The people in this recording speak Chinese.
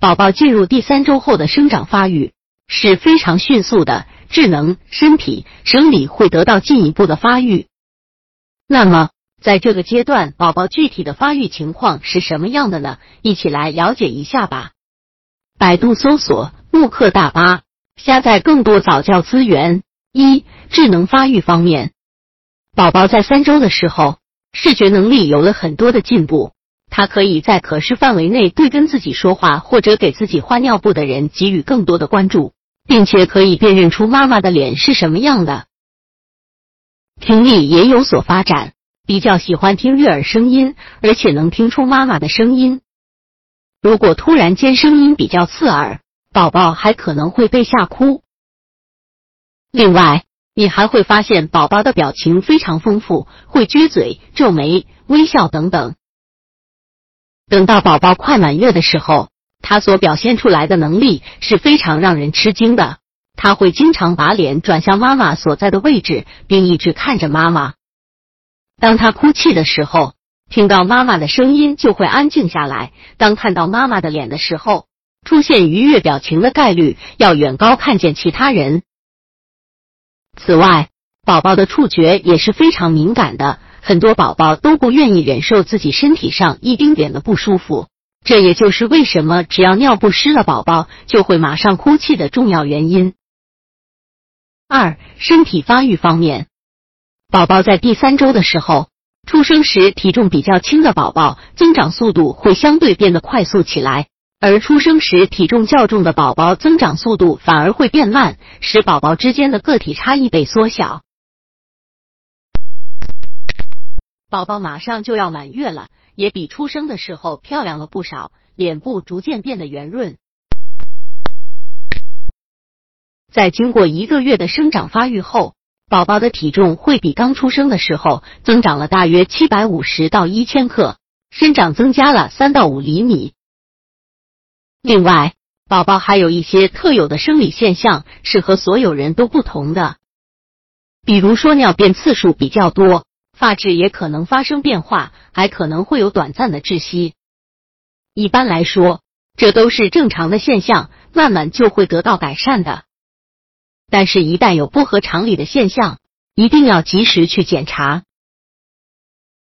宝宝进入第三周后的生长发育是非常迅速的，智能、身体、生理会得到进一步的发育。那么，在这个阶段，宝宝具体的发育情况是什么样的呢？一起来了解一下吧。百度搜索“慕课大巴”，下载更多早教资源。一、智能发育方面，宝宝在三周的时候，视觉能力有了很多的进步。他可以在可视范围内对跟自己说话或者给自己换尿布的人给予更多的关注，并且可以辨认出妈妈的脸是什么样的。听力也有所发展，比较喜欢听悦耳声音，而且能听出妈妈的声音。如果突然间声音比较刺耳，宝宝还可能会被吓哭。另外，你还会发现宝宝的表情非常丰富，会撅嘴、皱眉、微笑等等。等到宝宝快满月的时候，他所表现出来的能力是非常让人吃惊的。他会经常把脸转向妈妈所在的位置，并一直看着妈妈。当他哭泣的时候，听到妈妈的声音就会安静下来。当看到妈妈的脸的时候，出现愉悦表情的概率要远高看见其他人。此外，宝宝的触觉也是非常敏感的。很多宝宝都不愿意忍受自己身体上一丁点的不舒服，这也就是为什么只要尿不湿了，宝宝就会马上哭泣的重要原因。二、身体发育方面，宝宝在第三周的时候，出生时体重比较轻的宝宝增长速度会相对变得快速起来，而出生时体重较重的宝宝增长速度反而会变慢，使宝宝之间的个体差异被缩小。宝宝马上就要满月了，也比出生的时候漂亮了不少，脸部逐渐变得圆润。在经过一个月的生长发育后，宝宝的体重会比刚出生的时候增长了大约七百五十到一千克，生长增加了三到五厘米。另外，宝宝还有一些特有的生理现象是和所有人都不同的，比如说尿便次数比较多。发质也可能发生变化，还可能会有短暂的窒息。一般来说，这都是正常的现象，慢慢就会得到改善的。但是，一旦有不合常理的现象，一定要及时去检查。